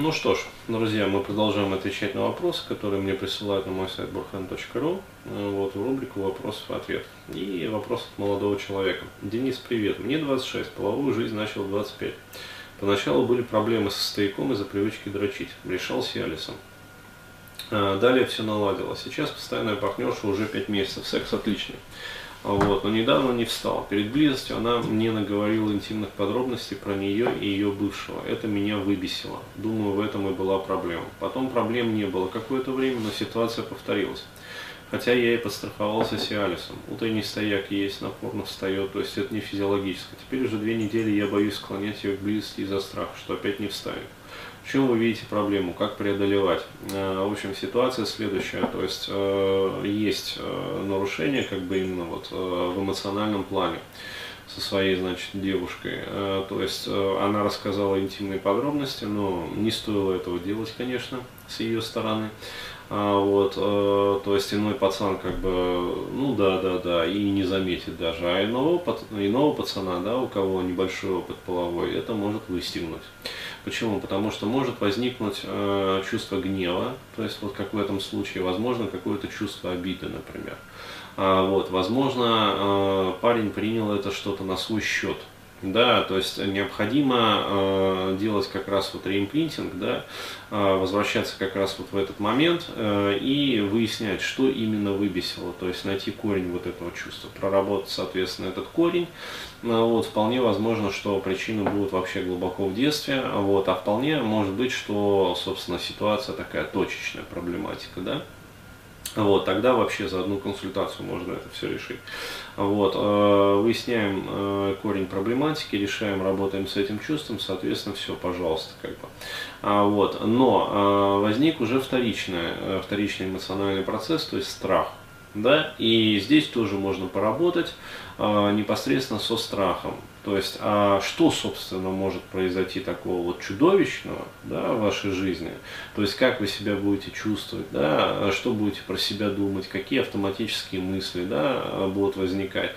Ну что ж, друзья, мы продолжаем отвечать на вопросы, которые мне присылают на мой сайт burhan.ru, вот, в рубрику вопросов и вопрос от молодого человека. Денис, привет. Мне 26, половую жизнь начал в 25. Поначалу были проблемы со стояком из-за привычки дрочить. Решал Сиалисом. А, далее все наладилось. Сейчас постоянная партнерша уже 5 месяцев. Секс отличный. Вот, но недавно не встал. Перед близостью она мне наговорила интимных подробностей про нее и ее бывшего. Это меня выбесило. Думаю, в этом и была проблема. Потом проблем не было какое-то время, но ситуация повторилась. Хотя я и подстраховался Сиалисом. Утренний стояк есть, напорно встает, то есть это не физиологическое. Теперь уже две недели я боюсь склонять ее к близости из-за страха, что опять не встанет. Чем вы видите проблему, как преодолевать? Э, в общем, ситуация следующая, то есть э, есть э, нарушение как бы именно вот в эмоциональном плане со своей, значит, девушкой. То есть она рассказала интимные подробности, но не стоило этого делать, конечно, с ее стороны. А, вот, э, то есть иной пацан как бы, ну да, да, да, и не заметит даже. А иного, иного пацана, да, у кого небольшой опыт половой, это может выстегнуть. Почему? Потому что может возникнуть э, чувство гнева, то есть вот как в этом случае, возможно, какое-то чувство обиды, например. А, вот, возможно, э, парень принял это что-то на свой счет, да, то есть необходимо э, делать как раз вот реимпринтинг, да, э, возвращаться как раз вот в этот момент э, и выяснять, что именно выбесило, то есть найти корень вот этого чувства, проработать, соответственно, этот корень. Э, вот, вполне возможно, что причины будут вообще глубоко в детстве, вот, а вполне может быть, что, собственно, ситуация такая точечная проблематика, да. Вот, тогда вообще за одну консультацию можно это все решить. Вот, э, выясняем э, корень проблематики, решаем, работаем с этим чувством, соответственно, все, пожалуйста, как бы. А, вот, но э, возник уже вторичный, вторичный эмоциональный процесс, то есть страх. Да? И здесь тоже можно поработать э, непосредственно со страхом. То есть, а что, собственно, может произойти такого вот чудовищного да, в вашей жизни? То есть, как вы себя будете чувствовать, да, что будете про себя думать, какие автоматические мысли да, будут возникать.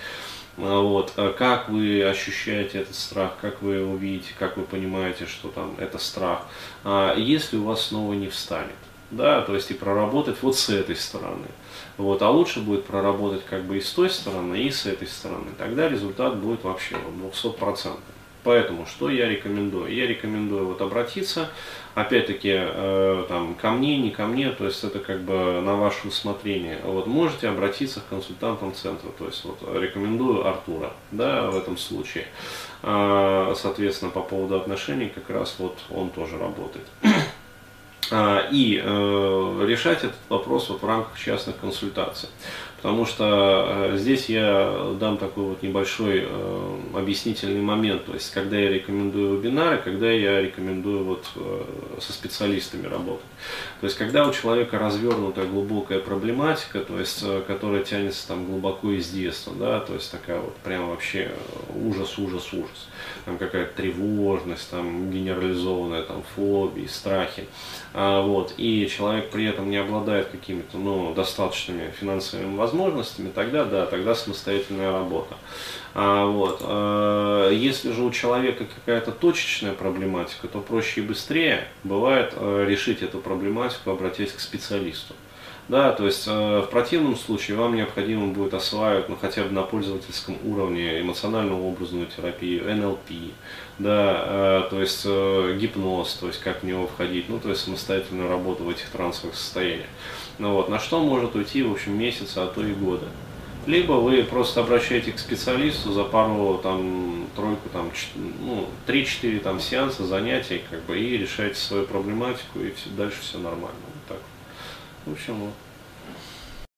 Вот, как вы ощущаете этот страх, как вы его видите, как вы понимаете, что там это страх, если у вас снова не встанет да, то есть и проработать вот с этой стороны. Вот, а лучше будет проработать как бы и с той стороны, и с этой стороны. Тогда результат будет вообще 200%. Поэтому что я рекомендую? Я рекомендую вот обратиться, опять-таки, э, там, ко мне, не ко мне, то есть это как бы на ваше усмотрение. Вот можете обратиться к консультантам центра, то есть вот рекомендую Артура, да, в этом случае. Э, соответственно, по поводу отношений как раз вот он тоже работает. А, и э, решать этот вопрос вот в рамках частных консультаций. Потому что э, здесь я дам такой вот небольшой э, объяснительный момент, то есть когда я рекомендую вебинары, когда я рекомендую вот со специалистами работать. То есть когда у человека развернутая глубокая проблематика, то есть которая тянется там глубоко из детства, да, то есть такая вот прям вообще ужас, ужас, ужас, там какая-то тревожность, там генерализованная там фобии, страхи, а, вот, и человек при этом не обладает какими-то, ну, достаточными финансовыми возможностями, тогда да, тогда самостоятельная работа. А, вот. А, если же у человека какая-то точечная проблематика, то проще и быстрее бывает а, решить эту проблематику, обратясь к специалисту. Да, то есть э, в противном случае вам необходимо будет осваивать, ну, хотя бы на пользовательском уровне эмоциональную образную терапию, НЛП, да, э, то есть э, гипноз, то есть как в него входить, ну, то есть самостоятельную работу в этих трансовых состояниях. Ну, вот, на что может уйти, в общем, месяца, а то и года. Либо вы просто обращаетесь к специалисту за пару, там, тройку, там, ну, 3-4 там сеанса, занятий, как бы, и решаете свою проблематику, и все, дальше все нормально. Вот так. В общем, вот.